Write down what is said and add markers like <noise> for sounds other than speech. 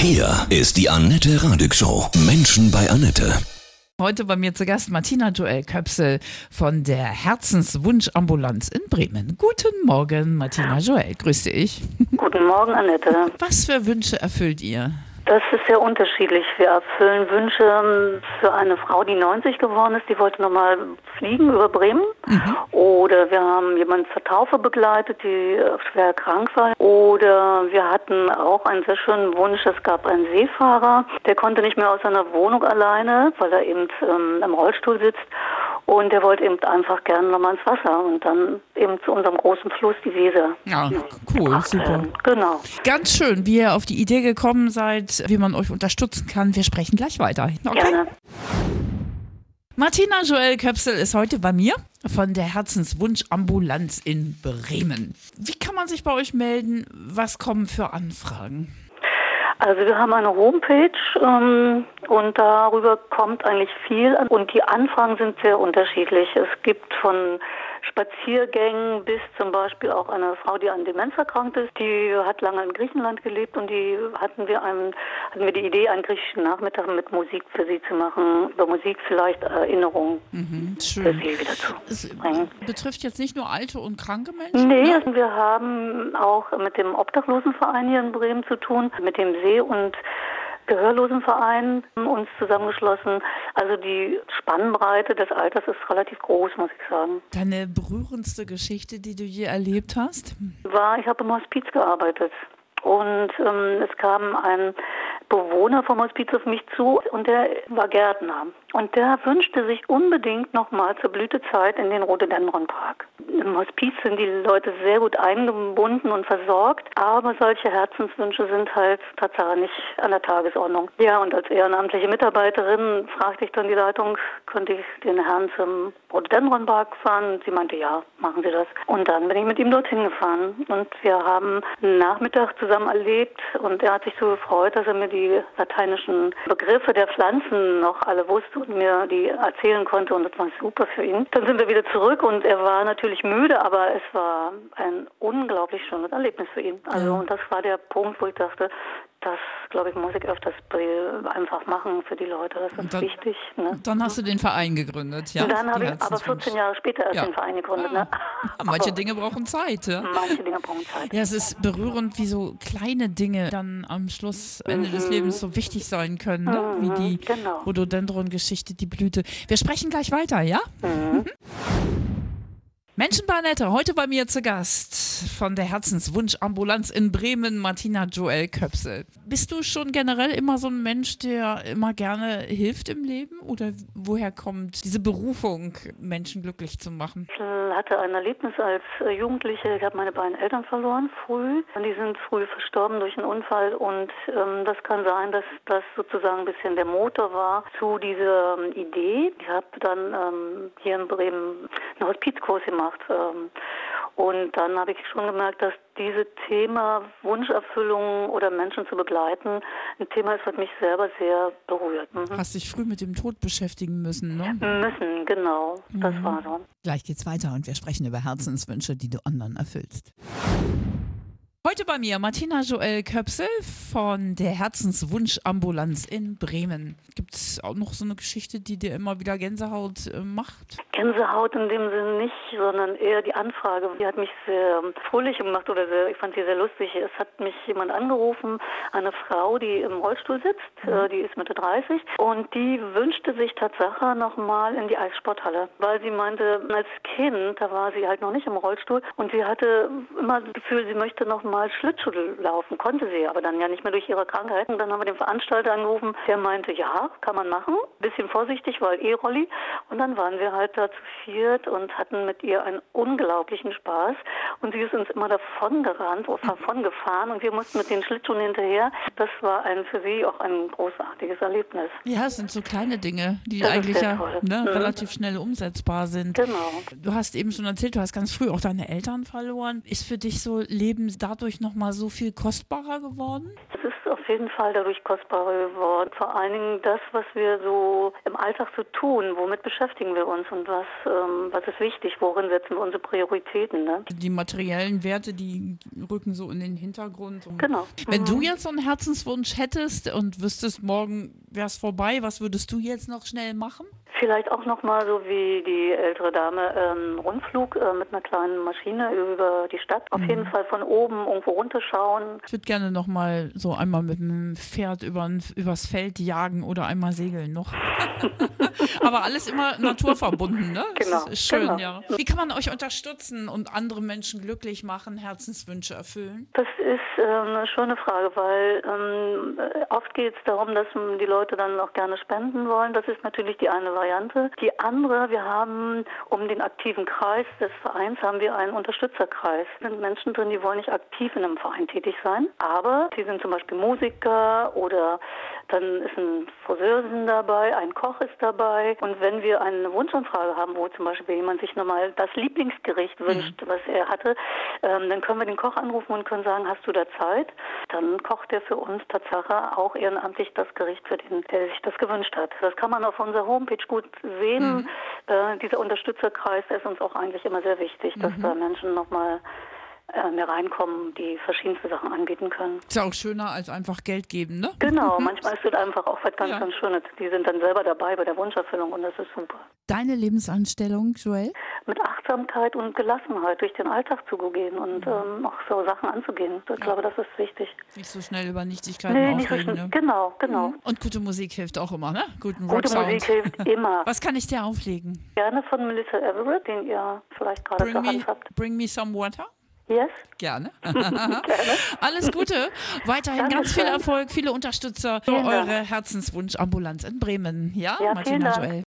Hier ist die Annette Radig Show. Menschen bei Annette. Heute bei mir zu Gast Martina Joel Köpsel von der Herzenswunschambulanz in Bremen. Guten Morgen, Martina Joel. Grüße dich. Guten Morgen, Annette. Was für Wünsche erfüllt ihr? Das ist sehr unterschiedlich. Wir erfüllen Wünsche ähm, für eine Frau, die 90 geworden ist, die wollte nochmal fliegen über Bremen. Mhm. Oder wir haben jemanden zur Taufe begleitet, die äh, schwer krank war. Oder wir hatten auch einen sehr schönen Wunsch. Es gab einen Seefahrer, der konnte nicht mehr aus seiner Wohnung alleine, weil er eben ähm, im Rollstuhl sitzt. Und er wollte eben einfach gerne nochmal ins Wasser und dann eben zu unserem großen Fluss, die Weser. Ja, cool, super. Genau. Ganz schön, wie ihr auf die Idee gekommen seid, wie man euch unterstützen kann. Wir sprechen gleich weiter. Okay? Gerne. Martina Joel Köpsel ist heute bei mir von der Herzenswunschambulanz in Bremen. Wie kann man sich bei euch melden? Was kommen für Anfragen? Also wir haben eine Homepage ähm, und darüber kommt eigentlich viel und die Anfragen sind sehr unterschiedlich. Es gibt von Spaziergängen bis zum Beispiel auch eine Frau, die an Demenz erkrankt ist, die hat lange in Griechenland gelebt und die hatten wir einen, hatten wir die Idee, einen griechischen Nachmittag mit Musik für sie zu machen, über Musik vielleicht Erinnerungen mhm, schön. für sie wieder zu es bringen. Betrifft jetzt nicht nur alte und kranke Menschen? Nee, ne? wir haben auch mit dem Obdachlosenverein hier in Bremen zu tun, mit dem See und Gehörlosenverein uns zusammengeschlossen. Also die Spannbreite des Alters ist relativ groß, muss ich sagen. Deine berührendste Geschichte, die du je erlebt hast? War, ich habe im Hospiz gearbeitet. Und ähm, es kam ein Bewohner vom Hospiz auf mich zu und der war Gärtner. Und der wünschte sich unbedingt nochmal zur Blütezeit in den Rhododendronpark. Im Hospiz sind die Leute sehr gut eingebunden und versorgt, aber solche Herzenswünsche sind halt tatsächlich nicht an der Tagesordnung. Ja, und als ehrenamtliche Mitarbeiterin fragte ich dann die Leitung, könnte ich den Herrn zum Rhododendronpark fahren? Sie meinte, ja, machen Sie das. Und dann bin ich mit ihm dorthin gefahren und wir haben einen Nachmittag zusammen erlebt und er hat sich so gefreut, dass er mir die lateinischen Begriffe der Pflanzen noch alle wusste und mir die erzählen konnte und das war super für ihn. Dann sind wir wieder zurück und er war natürlich müde, aber es war ein unglaublich schönes Erlebnis für ihn. Also und das war der Punkt, wo ich dachte, das, glaube ich, muss ich öfters einfach machen für die Leute. Das ist dann, wichtig. Ne? Dann hast du den Verein gegründet, ja? Und dann habe ich aber 14 Jahre später erst ja. den Verein gegründet. Ne? <laughs> Manche <laughs> Dinge brauchen Zeit, ja? Manche Dinge brauchen Zeit. Ja, es ist berührend, wie so kleine Dinge dann am Schluss, Ende mhm. des Lebens so wichtig sein können, ne? mhm. wie die genau. Rhododendron-Geschichte, die Blüte. Wir sprechen gleich weiter, ja? Mhm. Menschenbahnette, heute bei mir zu Gast von der Herzenswunschambulanz in Bremen, Martina Joel Köpsel. Bist du schon generell immer so ein Mensch, der immer gerne hilft im Leben? Oder woher kommt diese Berufung, Menschen glücklich zu machen? Ich hatte ein Erlebnis als Jugendliche. Ich habe meine beiden Eltern verloren, früh. Die sind früh verstorben durch einen Unfall. Und ähm, das kann sein, dass das sozusagen ein bisschen der Motor war zu dieser ähm, Idee. Ich habe dann ähm, hier in Bremen einen Hospizkurs gemacht gemacht. Ähm, und dann habe ich schon gemerkt, dass dieses Thema Wunscherfüllung oder Menschen zu begleiten ein Thema ist, was mich selber sehr berührt. Mhm. Hast dich früh mit dem Tod beschäftigen müssen, ne? Müssen, genau. Das mhm. war so. Gleich geht's weiter und wir sprechen über Herzenswünsche, die du anderen erfüllst. Heute bei mir Martina Joel Köpsel von der Herzenswunschambulanz in Bremen. Gibt es auch noch so eine Geschichte, die dir immer wieder Gänsehaut äh, macht? Gänsehaut in dem Sinne nicht, sondern eher die Anfrage. Die hat mich sehr fröhlich gemacht oder sehr, ich fand sie sehr lustig. Es hat mich jemand angerufen, eine Frau, die im Rollstuhl sitzt, mhm. äh, die ist Mitte 30 und die wünschte sich Tatsache nochmal in die Eissporthalle, weil sie meinte, als Kind, da war sie halt noch nicht im Rollstuhl und sie hatte immer das Gefühl, sie möchte nochmal mal Schlittschuh laufen, konnte sie, aber dann ja nicht mehr durch ihre Krankheit. Und dann haben wir den Veranstalter angerufen, der meinte, ja, kann man machen, bisschen vorsichtig, weil E-Rolli. Und dann waren wir halt da zu viert und hatten mit ihr einen unglaublichen Spaß. Und sie ist uns immer davon gerannt, oder davon gefahren und wir mussten mit den Schlittschuhen hinterher. Das war ein, für sie auch ein großartiges Erlebnis. Ja, es sind so kleine Dinge, die das eigentlich ja ne, mhm. relativ schnell umsetzbar sind. Genau. Du hast eben schon erzählt, du hast ganz früh auch deine Eltern verloren. Ist für dich so Leben dadurch nochmal so viel kostbarer geworden? Es ist auf jeden Fall dadurch kostbarer geworden. Vor allen Dingen das, was wir so im Alltag so tun, womit beschäftigen wir uns und was, ähm, was ist wichtig, worin setzen wir unsere Prioritäten. Ne? Die materiellen Werte, die rücken so in den Hintergrund. Und Genau. Wenn Mhm. du jetzt so einen Herzenswunsch hättest und wüsstest, morgen wäre es vorbei, was würdest du jetzt noch schnell machen? Vielleicht auch nochmal so wie die ältere Dame ähm, Rundflug äh, mit einer kleinen Maschine über die Stadt. Auf jeden Fall von oben irgendwo runterschauen. Ich würde gerne noch mal so einmal mit dem Pferd übern, übers Feld jagen oder einmal segeln noch. <laughs> <laughs> Aber alles immer naturverbunden, ne? Das Genau, ist schön, genau. ja. Wie kann man euch unterstützen und andere Menschen glücklich machen, Herzenswünsche erfüllen? Das ist ähm, eine schöne Frage, weil ähm, äh, oft geht es darum, dass ähm, die Leute dann auch gerne spenden wollen. Das ist natürlich die eine Variante. Die andere, wir haben um den aktiven Kreis des Vereins haben wir einen Unterstützerkreis. Da sind Menschen drin, die wollen nicht aktiv in einem Verein tätig sein, aber die sind zum Beispiel Musiker oder dann ist ein Friseurin dabei, ein Koch ist dabei. Und wenn wir eine Wunschanfrage haben, wo zum Beispiel jemand sich nochmal das Lieblingsgericht wünscht, was er hatte, ähm, dann können wir den Koch anrufen und können sagen, hast du da Zeit? Dann kocht er für uns Tatsache auch ehrenamtlich das Gericht, für den der sich das gewünscht hat. Das kann man auf unserer Homepage gut sehen. Äh, dieser Unterstützerkreis ist uns auch eigentlich immer sehr wichtig, dass da Menschen nochmal mehr reinkommen, die verschiedenste Sachen anbieten können. Ist ja auch schöner als einfach Geld geben, ne? Genau, manchmal ist es einfach auch was ganz, Ja. ganz Schönes. Die sind dann selber dabei bei der Wunscherfüllung und das ist super. Deine Lebensanstellung, Joel? Mit Achtsamkeit und Gelassenheit durch den Alltag zu gehen und ähm, auch so Sachen anzugehen. Ich glaube, das ist wichtig. Nicht so schnell über Nichtigkeiten Nee, nicht so aufregen, schnell. ne? Genau, genau. Und gute Musik hilft auch immer, ne? Guten Gute. Musik hilft <laughs> immer. Was kann ich dir auflegen? Gerne von Melissa Everett, den ihr vielleicht gerade zur Hand habt. bring me some water? Yes? Gerne. <laughs> <laughs> Alles Gute. Weiterhin ganz viel Dankeschön. Erfolg, viele Unterstützer für eure Herzenswunsch-Ambulanz in Bremen. Ja, Ja, Martina. Joel.